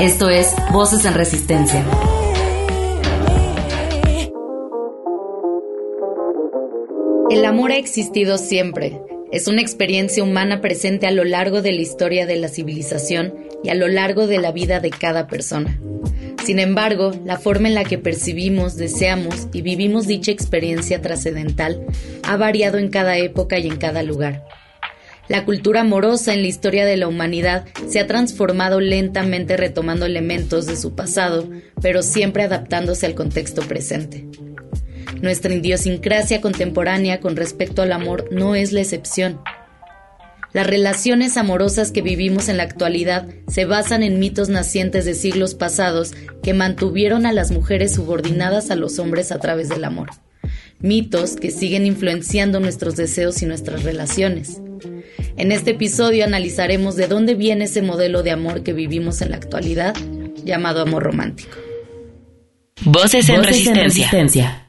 Esto es Voces en Resistencia. El amor ha existido siempre. Es una experiencia humana presente a lo largo de la historia de la civilización y a lo largo de la vida de cada persona. Sin embargo, la forma en la que percibimos, deseamos y vivimos dicha experiencia trascendental ha variado en cada época y en cada lugar. La cultura amorosa en la historia de la humanidad se ha transformado lentamente retomando elementos de su pasado, pero siempre adaptándose al contexto presente. Nuestra idiosincrasia contemporánea con respecto al amor no es la excepción. Las relaciones amorosas que vivimos en la actualidad se basan en mitos nacientes de siglos pasados que mantuvieron a las mujeres subordinadas a los hombres a través del amor. Mitos que siguen influenciando nuestros deseos y nuestras relaciones. En este episodio analizaremos de dónde viene ese modelo de amor que vivimos en la actualidad, llamado amor romántico. Voces en, resistencia.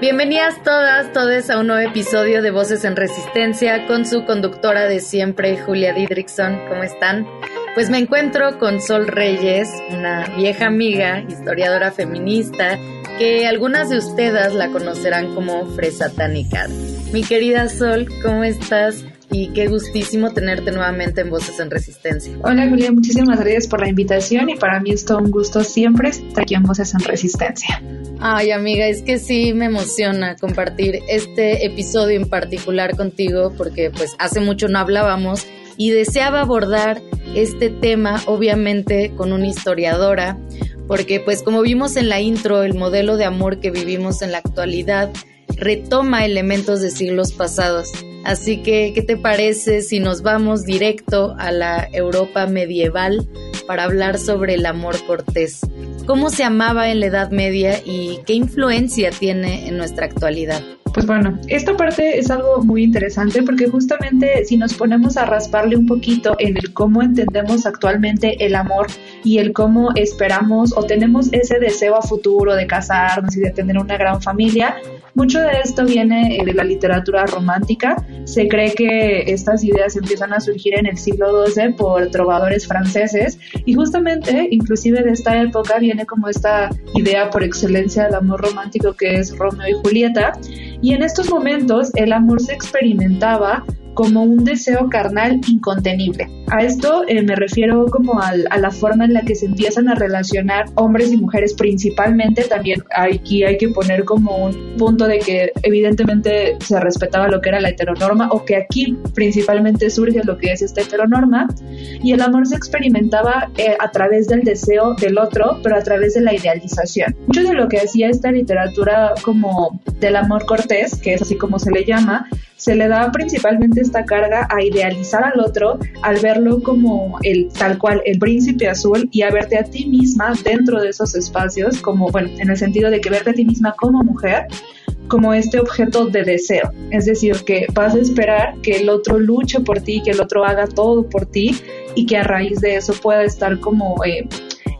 Bienvenidas todas, todos a un nuevo episodio de Voces en Resistencia con su conductora de siempre, Julia Didrickson. ¿Cómo están? Pues me encuentro con Sol Reyes, una vieja amiga, historiadora feminista, que algunas de ustedes la conocerán como Fresa Tánica. Mi querida Sol, ¿cómo estás? Y qué gustísimo tenerte nuevamente en Voces en Resistencia. Hola Julia, muchísimas gracias por la invitación y para mí es todo un gusto siempre estar aquí en Voces en Resistencia. Ay amiga, es que sí me emociona compartir este episodio en particular contigo porque pues hace mucho no hablábamos y deseaba abordar este tema obviamente con una historiadora porque pues como vimos en la intro, el modelo de amor que vivimos en la actualidad retoma elementos de siglos pasados. Así que, ¿qué te parece si nos vamos directo a la Europa medieval para hablar sobre el amor cortés? ¿Cómo se amaba en la Edad Media y qué influencia tiene en nuestra actualidad? Pues bueno, esta parte es algo muy interesante porque justamente si nos ponemos a rasparle un poquito en el cómo entendemos actualmente el amor y el cómo esperamos o tenemos ese deseo a futuro de casarnos y de tener una gran familia, mucho de esto viene de la literatura romántica. Se cree que estas ideas empiezan a surgir en el siglo XII por trovadores franceses y justamente, inclusive de esta época, viene como esta idea por excelencia del amor romántico que es Romeo y Julieta. Y en estos momentos el amor se experimentaba como un deseo carnal incontenible. A esto eh, me refiero como a la forma en la que se empiezan a relacionar hombres y mujeres principalmente. También aquí hay que poner como un punto de que evidentemente se respetaba lo que era la heteronorma o que aquí principalmente surge lo que es esta heteronorma y el amor se experimentaba eh, a través del deseo del otro, pero a través de la idealización. Mucho de lo que hacía esta literatura como del amor cortés, que es así como se le llama, se le da principalmente esta carga a idealizar al otro, al verlo como el tal cual, el príncipe azul y a verte a ti misma dentro de esos espacios, como, bueno, en el sentido de que verte a ti misma como mujer como este objeto de deseo. Es decir, que vas a esperar que el otro luche por ti, que el otro haga todo por ti y que a raíz de eso pueda estar como eh,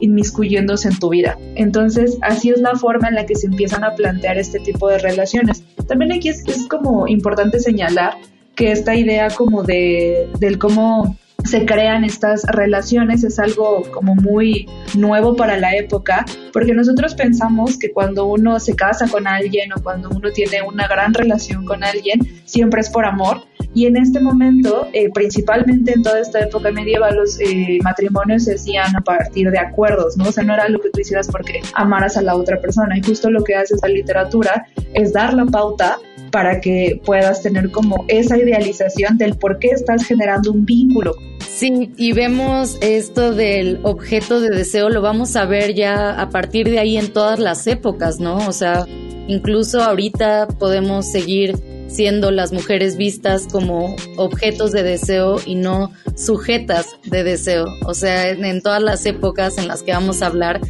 inmiscuyéndose en tu vida. Entonces, así es la forma en la que se empiezan a plantear este tipo de relaciones. También aquí es, como importante señalar que esta idea como de, del cómo se crean estas relaciones es algo como muy nuevo para la época, porque nosotros pensamos que cuando uno se casa con alguien o cuando uno tiene una gran relación con alguien, siempre es por amor, y en este momento, eh, principalmente en toda esta época medieval, los eh, matrimonios se hacían a partir de acuerdos, ¿no? O sea, no era lo que tú hicieras porque amaras a la otra persona. Y justo lo que hace esta literatura es dar la pauta para que puedas tener como esa idealización del por qué estás generando un vínculo. Sí, y vemos esto del objeto de deseo, lo vamos a ver ya a partir de ahí en todas las épocas, ¿no? O sea, incluso ahorita podemos seguir siendo las mujeres vistas como objetos de deseo y no sujetas de deseo. O sea, en, todas las épocas en las que vamos a hablar,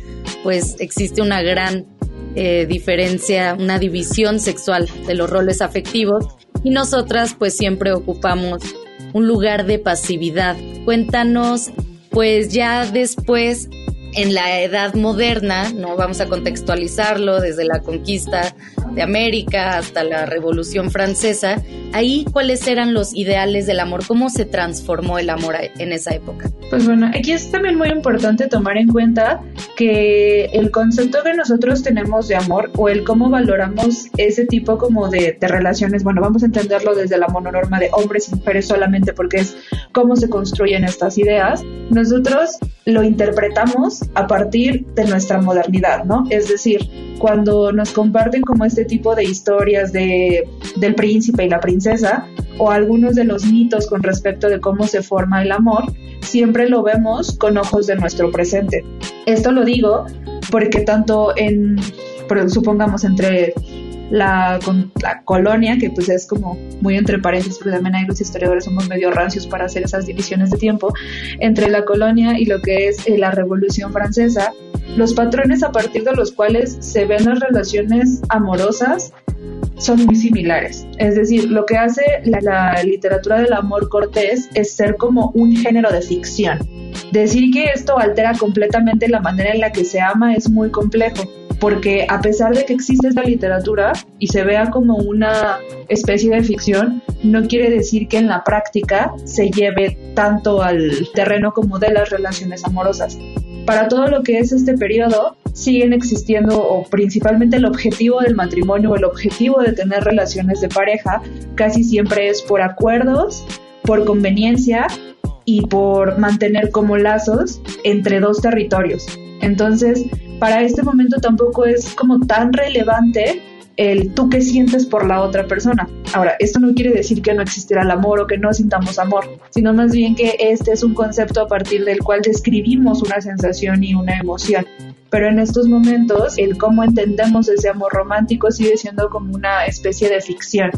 pues existe una gran eh, diferencia, una división sexual de los roles afectivos y nosotras pues siempre ocupamos un lugar de pasividad. Cuéntanos, pues ya después en la edad moderna, no vamos a contextualizarlo desde la conquista de América hasta la Revolución Francesa, ahí cuáles eran los ideales del amor, cómo se transformó el amor en esa época. Pues bueno, aquí es también muy importante tomar en cuenta que el concepto que nosotros tenemos de amor o el cómo valoramos ese tipo como de, de relaciones, bueno, vamos a entenderlo desde la mononorma de hombres y mujeres solamente porque es cómo se construyen estas ideas, nosotros lo interpretamos a partir de nuestra modernidad, ¿no? Es decir, cuando nos comparten como este tipo de historias de, del príncipe y la princesa o algunos de los mitos con respecto de cómo se forma el amor, siempre lo vemos con ojos de nuestro presente. Esto lo digo porque tanto en, supongamos, entre la, la, colonia, que pues es como muy entre paréntesis, porque también hay los historiadores somos medio rancios para hacer esas divisiones de tiempo, entre la colonia y lo que es eh, la Revolución Francesa, los patrones a partir de los cuales se ven las relaciones amorosas son muy similares. Es decir, lo que hace la, la, literatura del amor cortés es ser como un género de ficción. Decir que esto altera completamente la manera en la que se ama es muy complejo porque a pesar de que existe esta literatura y se vea como una especie de ficción, no quiere decir que en la práctica se lleve tanto al terreno como de las relaciones amorosas. Para todo lo que es este periodo, siguen existiendo o principalmente el objetivo del matrimonio o el objetivo de tener relaciones de pareja casi siempre es por acuerdos, por conveniencia y por mantener como lazos entre dos territorios. Entonces, para este momento tampoco es como tan relevante el tú que sientes por la otra persona. Ahora, esto no quiere decir que no existirá el amor o que no sintamos amor, sino más bien que este es un concepto a partir del cual describimos una sensación y una emoción. Pero en estos momentos, el cómo entendemos ese amor romántico sigue siendo como una especie de ficción.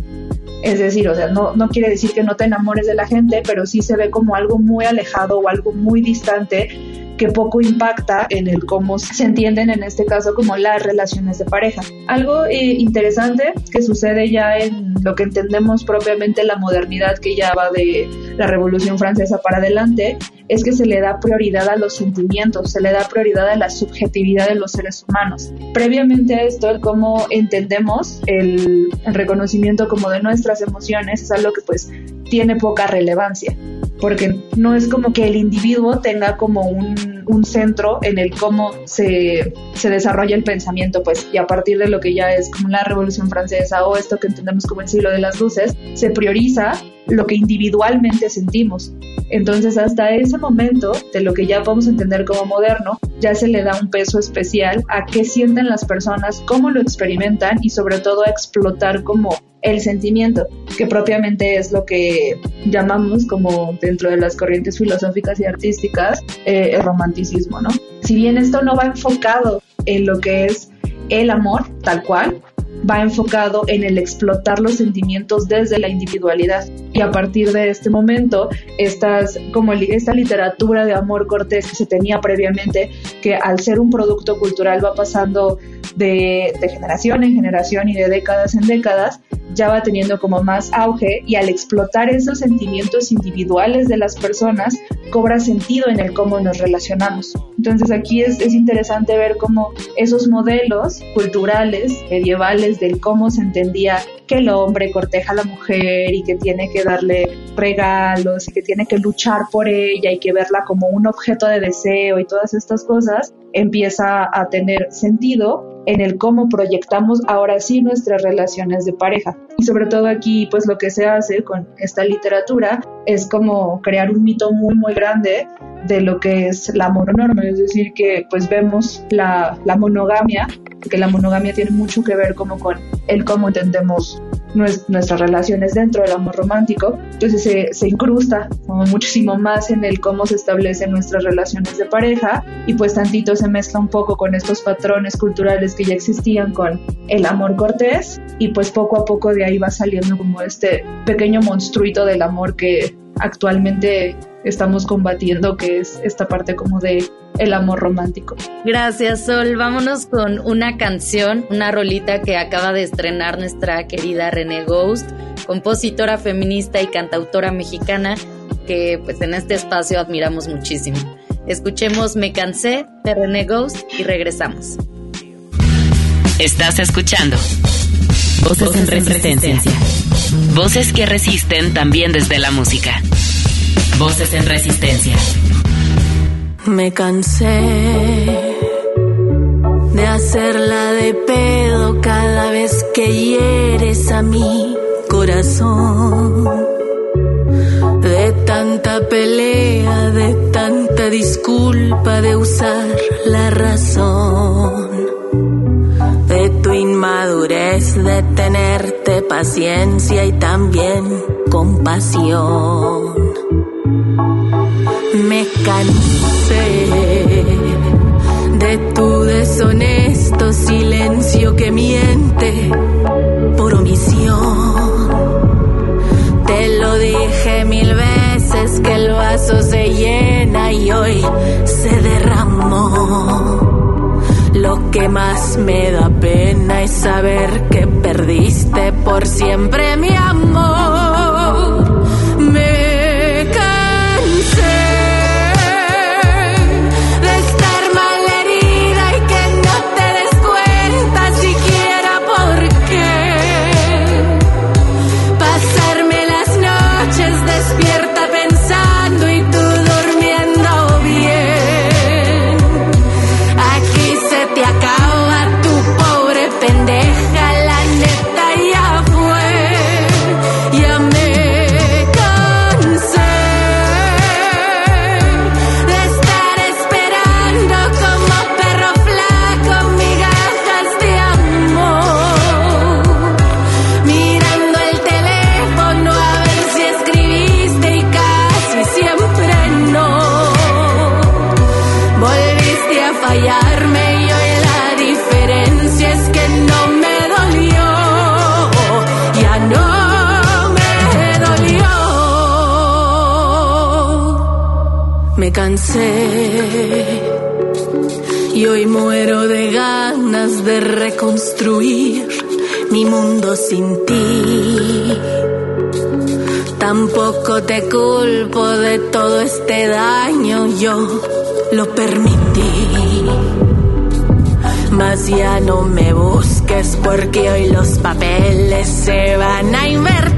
Es decir, o sea, no, no quiere decir que no te enamores de la gente, pero sí se ve como algo muy alejado o algo muy distante que poco impacta en el cómo se entienden en este caso como las relaciones de pareja. Algo eh, interesante que sucede ya en lo que entendemos propiamente la modernidad que ya va de la Revolución Francesa para adelante es que se le da prioridad a los sentimientos, se le da prioridad a la subjetividad de los seres humanos. Previamente a esto, el cómo entendemos el, el reconocimiento como de nuestras emociones es algo que pues tiene poca relevancia porque no es como que el individuo tenga como un, un centro en el cómo se, se, desarrolla el pensamiento, pues, y a partir de lo que ya es como la Revolución Francesa o esto que entendemos como el siglo de las luces, se prioriza lo que individualmente sentimos. Entonces, hasta ese momento, de lo que ya podemos entender como moderno, ya se le da un peso especial a qué sienten las personas, cómo lo experimentan y sobre todo a explotar como el sentimiento, que propiamente es lo que llamamos como dentro de las corrientes filosóficas y artísticas eh, el romanticismo, ¿no? Si bien esto no va enfocado en lo que es el amor tal cual, va enfocado en el explotar los sentimientos desde la individualidad. Y a partir de este momento, estas, como esta literatura de amor cortés que se tenía previamente, que al ser un producto cultural va pasando de, de generación en generación y de décadas en décadas, ya va teniendo como más auge y al explotar esos sentimientos individuales de las personas, cobra sentido en el cómo nos relacionamos. Entonces aquí es, es interesante ver cómo esos modelos culturales, medievales, del cómo se entendía que el hombre corteja a la mujer y que tiene que darle regalos y que tiene que luchar por ella y que verla como un objeto de deseo y todas estas cosas, empieza a tener sentido en el cómo proyectamos ahora sí nuestras relaciones de pareja. Y sobre todo aquí, pues lo que se hace con esta literatura es como crear un mito muy, muy grande de lo que es la mononorma, es decir, que pues vemos la, la monogamia, que la monogamia tiene mucho que ver como con el cómo entendemos nuestras relaciones dentro del amor romántico, entonces se, incrusta muchísimo más en el cómo se establecen nuestras relaciones de pareja y pues tantito se mezcla un poco con estos patrones culturales que ya existían con el amor cortés y pues poco a poco de ahí va saliendo como este pequeño monstruito del amor que actualmente estamos combatiendo, que es esta parte como de el amor romántico. Gracias, Sol. Vámonos con una canción, una rolita que acaba de estrenar nuestra querida René Ghost, compositora feminista y cantautora mexicana que pues en este espacio admiramos muchísimo. Escuchemos Me cansé de René Ghost y regresamos. Estás escuchando Voces, en resistencia. Voces que resisten también desde la música. Voces en resistencia. Me cansé de hacerla de pedo cada vez que hieres a mi corazón. De tanta pelea, de tanta disculpa, de usar la razón. De tu inmadurez, de tenerte paciencia y también compasión me cansé de tu deshonesto silencio que miente por omisión. Te lo dije mil veces que el vaso se llena y hoy se derramó. Lo que más me da pena es saber que perdiste por siempre mi amor. Reconstruir mi mundo sin ti. Tampoco te culpo de todo este daño, yo lo permití. Mas ya no me busques porque hoy los papeles se van a invertir.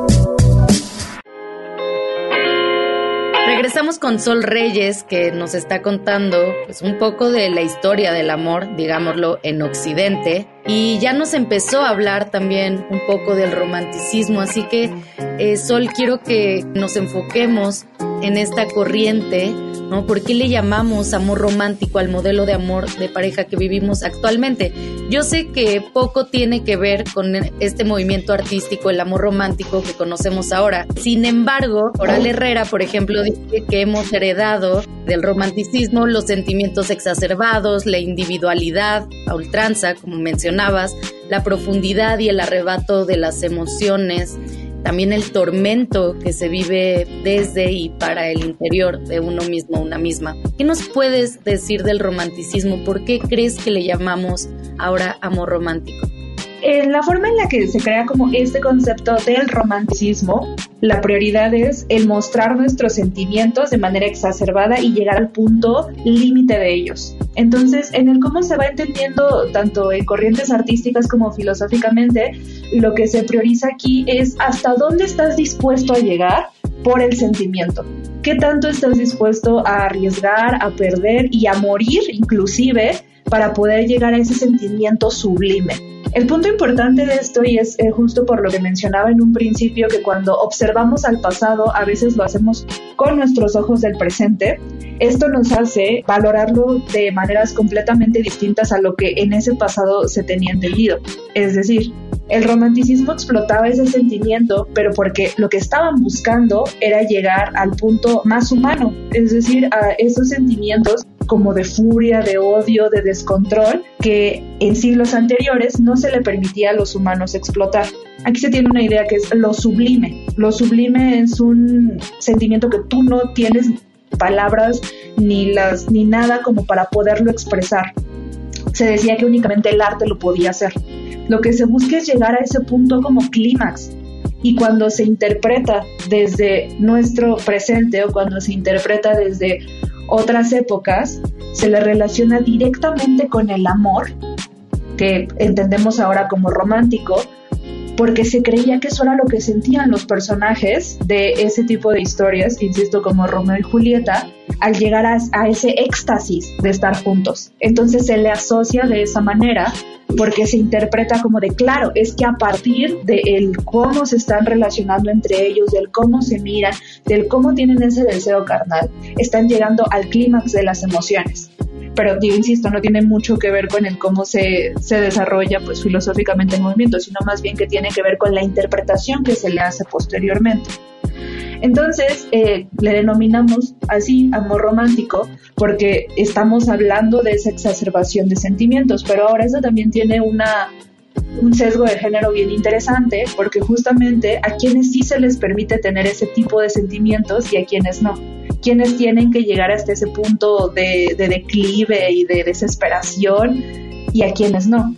Regresamos con Sol Reyes, que nos está contando pues, un poco de la historia del amor, digámoslo, en Occidente. Y ya nos empezó a hablar también un poco del romanticismo, así que eh, Sol, quiero que nos enfoquemos en esta corriente ¿no? ¿Por qué le llamamos amor romántico al modelo de amor de pareja que vivimos actualmente? Yo sé que poco tiene que ver con este movimiento artístico, el amor romántico que conocemos ahora. Sin embargo, Oral Herrera, por ejemplo, dice que hemos heredado del romanticismo los sentimientos exacerbados, la individualidad a ultranza, como mencionabas, la profundidad y el arrebato de las emociones, también el tormento que se vive desde y para el interior de uno mismo, una misma. ¿Qué nos puedes decir del romanticismo? ¿Por qué crees que le llamamos ahora amor romántico? En la forma en la que se crea como este concepto del romanticismo, la prioridad es el mostrar nuestros sentimientos de manera exacerbada y llegar al punto límite de ellos. Entonces, en el cómo se va entendiendo tanto en corrientes artísticas como filosóficamente, lo que se prioriza aquí es hasta dónde estás dispuesto a llegar por el sentimiento. ¿Qué tanto estás dispuesto a arriesgar, a perder y a morir inclusive para poder llegar a ese sentimiento sublime? El punto importante de esto, y es eh, justo por lo que mencionaba en un principio, que cuando observamos al pasado, a veces lo hacemos con nuestros ojos del presente, esto nos hace valorarlo de maneras completamente distintas a lo que en ese pasado se tenía entendido. Es decir, el romanticismo explotaba ese sentimiento, pero porque lo que estaban buscando era llegar al punto más humano, es decir, a esos sentimientos como de furia, de odio, de descontrol, que en siglos anteriores no se le permitía a los humanos explotar. Aquí se tiene una idea que es lo sublime. Lo sublime es un sentimiento que tú no tienes palabras ni las ni nada como para poderlo expresar. Se decía que únicamente el arte lo podía hacer. Lo que se busca es llegar a ese punto como clímax. Y cuando se interpreta desde nuestro presente o cuando se interpreta desde otras épocas, se le relaciona directamente con el amor, que entendemos ahora como romántico, porque se creía que eso era lo que sentían los personajes de ese tipo de historias, insisto, como Romeo y Julieta, al llegar a, ese éxtasis de estar juntos. Entonces se le asocia de esa manera porque se interpreta como de claro, es que a partir del cómo se están relacionando entre ellos, del cómo se miran, del cómo tienen ese deseo carnal, están llegando al clímax de las emociones pero digo, insisto, no tiene mucho que ver con el cómo se, se desarrolla pues filosóficamente el movimiento, sino más bien que tiene que ver con la interpretación que se le hace posteriormente. Entonces, eh, le denominamos así amor romántico porque estamos hablando de esa exacerbación de sentimientos, pero ahora eso también tiene una, un sesgo de género bien interesante porque justamente a quienes sí se les permite tener ese tipo de sentimientos y a quienes no quienes tienen que llegar hasta ese punto de, declive y de desesperación y a quienes no.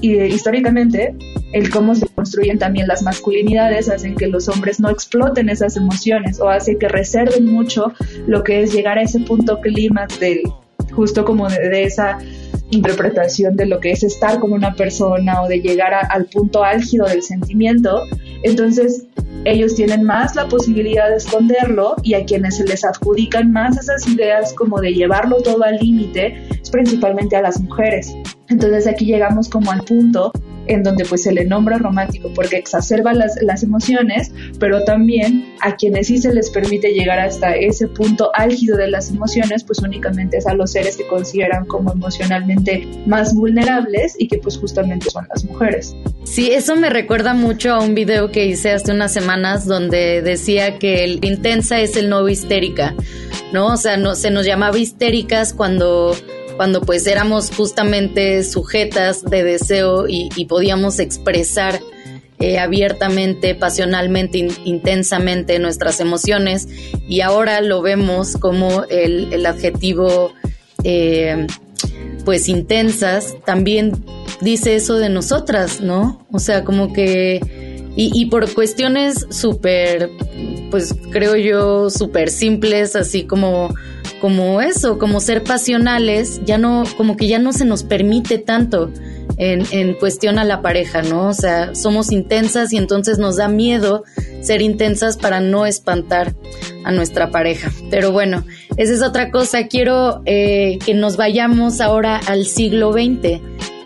Y históricamente, el cómo se construyen también las masculinidades hacen que los hombres no exploten esas emociones o hace que reserven mucho lo que es llegar a ese punto clímax del justo como de, esa interpretación de lo que es estar con una persona o de llegar al punto álgido del sentimiento. Entonces, ellos tienen más la posibilidad de esconderlo y a quienes se les adjudican más esas ideas como de llevarlo todo al límite es principalmente a las mujeres. Entonces aquí llegamos como al punto en donde pues se le nombra romántico porque exacerba las, las emociones, pero también a quienes sí se les permite llegar hasta ese punto álgido de las emociones, pues únicamente es a los seres que consideran como emocionalmente más vulnerables y que pues justamente son las mujeres. Sí, eso me recuerda mucho a un video que hice hace unas semanas donde decía que el intensa es el nuevo histérica, ¿no? O sea, no, se nos llamaba histéricas cuando cuando pues éramos justamente sujetas de deseo y, podíamos expresar eh, abiertamente, pasionalmente, intensamente nuestras emociones y ahora lo vemos como el, adjetivo eh, pues intensas también dice eso de nosotras, ¿no? O sea, como que y, y por cuestiones súper, pues creo yo, súper simples, así como como eso, como ser pasionales, ya no, como que ya no se nos permite tanto en, en, cuestión a la pareja, ¿no? O sea, somos intensas y entonces nos da miedo ser intensas para no espantar a nuestra pareja. Pero bueno, esa es otra cosa. Quiero eh, que nos vayamos ahora al siglo XX.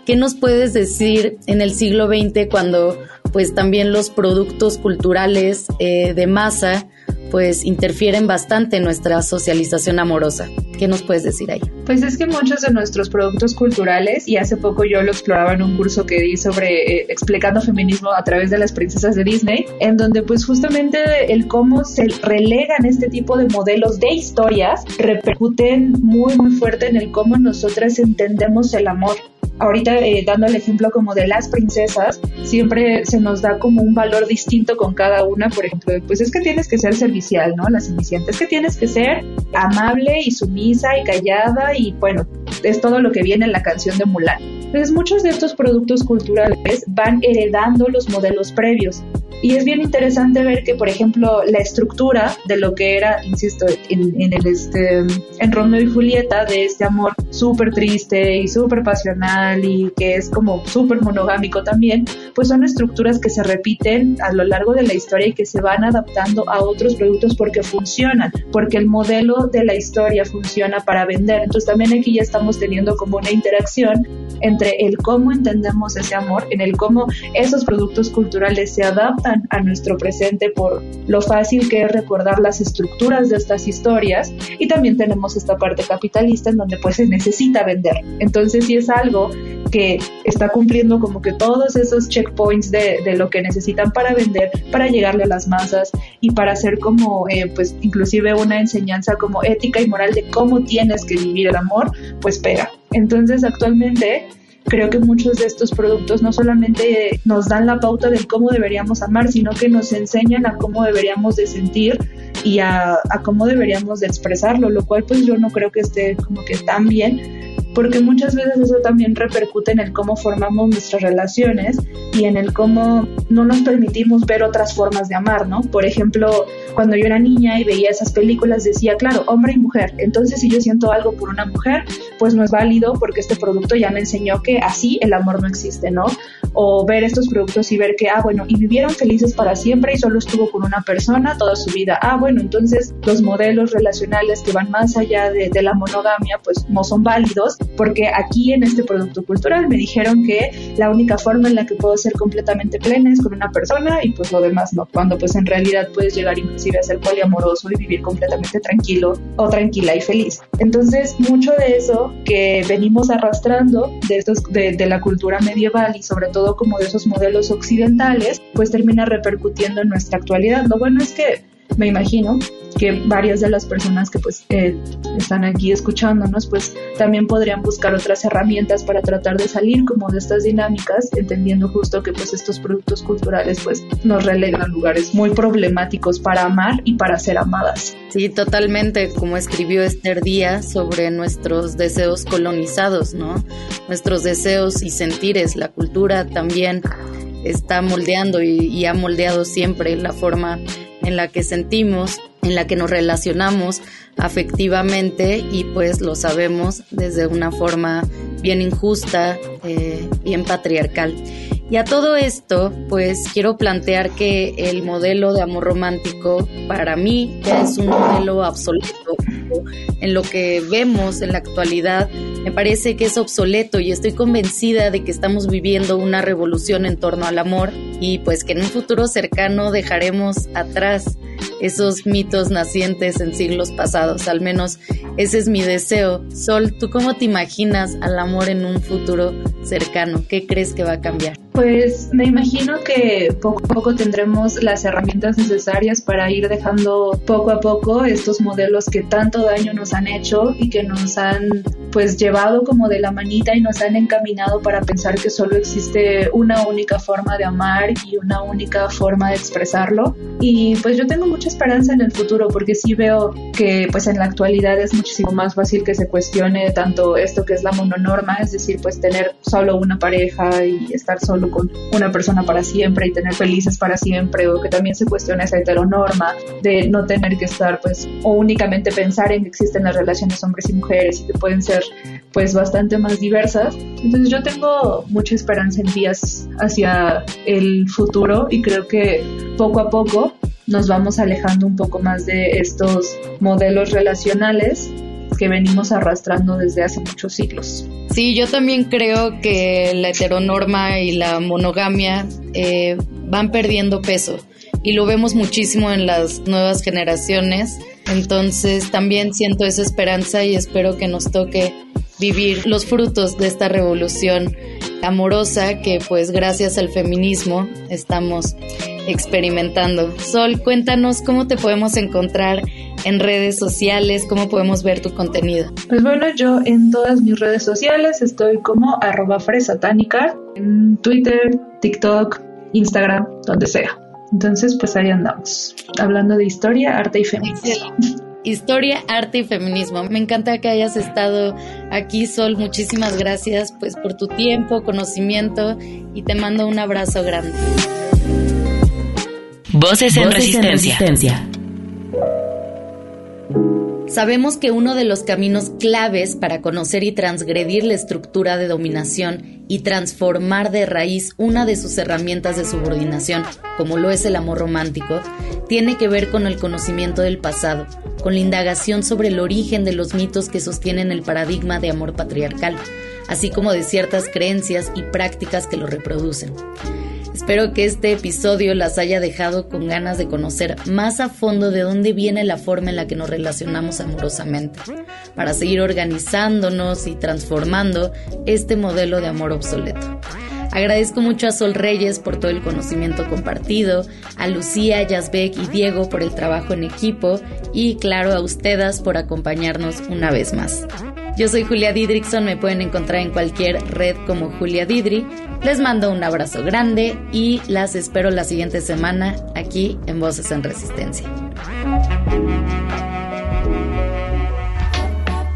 ¿Qué nos puedes decir en el siglo XX cuando pues también los productos culturales eh, de masa pues interfieren bastante en nuestra socialización amorosa. ¿Qué nos puedes decir ahí? Pues es que muchos de nuestros productos culturales, y hace poco yo lo exploraba en un curso que di sobre eh, explicando feminismo a través de las princesas de Disney, en donde pues justamente el cómo se relegan este tipo de modelos de historias repercuten muy muy fuerte en el cómo nosotras entendemos el amor ahorita eh, dando el ejemplo como de las princesas, siempre se nos da como un valor distinto con cada una, por ejemplo, pues es que tienes que ser servicial, ¿no? La cenicienta, es que tienes que ser amable y sumisa y callada y bueno, es todo lo que viene en la canción de Mulan. Entonces muchos de estos productos culturales van heredando los modelos previos. Y es bien interesante ver que, por ejemplo, la estructura de lo que era, insisto, en, el este, en Romeo y Julieta, de este amor súper triste y súper pasional y que es como súper monogámico también, pues son estructuras que se repiten a lo largo de la historia y que se van adaptando a otros productos porque funcionan, porque el modelo de la historia funciona para vender. Entonces también aquí ya estamos teniendo como una interacción entre el cómo entendemos ese amor, en el cómo esos productos culturales se adaptan a nuestro presente por lo fácil que es recordar las estructuras de estas historias y también tenemos esta parte capitalista en donde pues se necesita vender. Entonces si es algo que está cumpliendo como que todos esos checkpoints de, lo que necesitan para vender, para llegarle a las masas y para hacer como eh, pues inclusive una enseñanza como ética y moral de cómo tienes que vivir el amor, pues pega. Entonces actualmente creo que muchos de estos productos no solamente nos dan la pauta de cómo deberíamos amar, sino que nos enseñan a cómo deberíamos de sentir y a, a cómo deberíamos de expresarlo, lo cual pues yo no creo que esté como que tan bien, porque muchas veces eso también repercute en el cómo formamos nuestras relaciones y en el cómo no nos permitimos ver otras formas de amar, ¿no? Por ejemplo, cuando yo era niña y veía esas películas decía, claro, hombre y mujer, entonces si yo siento algo por una mujer, pues no es válido porque este producto ya me enseñó que así el amor no existe, ¿no? O ver estos productos y ver que, ah, bueno, y vivieron felices para siempre y solo estuvo con una persona toda su vida. Ah, bueno, entonces los modelos relacionales que van más allá de, de la monogamia, pues no son válidos porque aquí en este producto cultural me dijeron que la única forma en la que puedo ser completamente plena es con una persona y pues lo demás no, cuando pues en realidad puedes llegar inclusive a ser poliamoroso y vivir completamente tranquilo o tranquila y feliz. Entonces, mucho de eso que venimos arrastrando de, estos, de, de la cultura medieval y sobre todo como de esos modelos occidentales, pues termina repercutiendo en nuestra actualidad. Lo bueno es que me imagino que varias de las personas que pues eh, están aquí escuchándonos pues también podrían buscar otras herramientas para tratar de salir como de estas dinámicas entendiendo justo que pues estos productos culturales pues nos relegan lugares muy problemáticos para amar y para ser amadas. Sí, totalmente, como escribió Esther Díaz sobre nuestros deseos colonizados, ¿no? Nuestros deseos y sentires, la cultura también está moldeando y ha moldeado siempre la forma en la que sentimos, en la que nos relacionamos afectivamente y pues lo sabemos desde una forma bien injusta, eh, bien patriarcal. Y a todo esto, pues quiero plantear que el modelo de amor romántico para mí ya es un modelo obsoleto. En lo que vemos en la actualidad, me parece que es obsoleto y estoy convencida de que estamos viviendo una revolución en torno al amor y pues que en un futuro cercano dejaremos atrás esos mitos nacientes en siglos pasados. Al menos ese es mi deseo. Sol, ¿tú cómo te imaginas al amor en un futuro cercano? ¿Qué crees que va a cambiar? Pues me imagino que poco a poco tendremos las herramientas necesarias para ir dejando poco a poco estos modelos que tanto daño nos han hecho y que nos han pues llevado como de la manita y nos han encaminado para pensar que solo existe una única forma de amar y una única forma de expresarlo. Y pues yo tengo mucha esperanza en el futuro porque sí veo que pues en la actualidad es muchísimo más fácil que se cuestione tanto esto que es la mononorma, es decir, pues tener solo una pareja y estar solo con una persona para siempre y tener felices para siempre o que también se cuestiona esa heteronorma de no tener que estar pues o únicamente pensar en que existen las relaciones hombres y mujeres y que pueden ser pues bastante más diversas. Entonces yo tengo mucha esperanza en días hacia el futuro y creo que poco a poco nos vamos alejando un poco más de estos modelos relacionales que venimos arrastrando desde hace muchos siglos. Sí, yo también creo que la heteronorma y la monogamia eh, van perdiendo peso y lo vemos muchísimo en las nuevas generaciones. Entonces también siento esa esperanza y espero que nos toque vivir los frutos de esta revolución amorosa que pues gracias al feminismo estamos experimentando. Sol, cuéntanos cómo te podemos encontrar en redes sociales, cómo podemos ver tu contenido. Pues bueno, yo en todas mis redes sociales estoy como arroba fresatánica, en Twitter, TikTok, Instagram, donde sea. Entonces, pues ahí andamos, hablando de historia, arte y feminismo. Historia, arte y feminismo. Me encanta que hayas estado aquí, Sol. Muchísimas gracias pues por tu tiempo, conocimiento y te mando un abrazo grande. Voces en, resistencia. Sabemos que uno de los caminos claves para conocer y transgredir la estructura de dominación y transformar de raíz una de sus herramientas de subordinación, como lo es el amor romántico, tiene que ver con el conocimiento del pasado, con la indagación sobre el origen de los mitos que sostienen el paradigma de amor patriarcal, así como de ciertas creencias y prácticas que lo reproducen. Espero que este episodio las haya dejado con ganas de conocer más a fondo de dónde viene la forma en la que nos relacionamos amorosamente, para seguir organizándonos y transformando este modelo de amor obsoleto. Agradezco mucho a Sol Reyes por todo el conocimiento compartido, a Lucía, Yazbek y Diego por el trabajo en equipo y claro a ustedes por acompañarnos una vez más. Yo soy Julia Didrickson, me pueden encontrar en cualquier red como Julia Didri. Les mando un abrazo grande y las espero la siguiente semana aquí en Voces en Resistencia.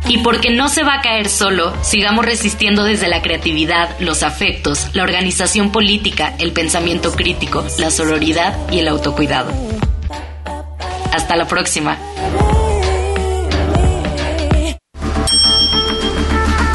Y porque no se va a caer solo, sigamos resistiendo desde la creatividad, los afectos, la organización política, el pensamiento crítico, la sororidad y el autocuidado. Hasta la próxima.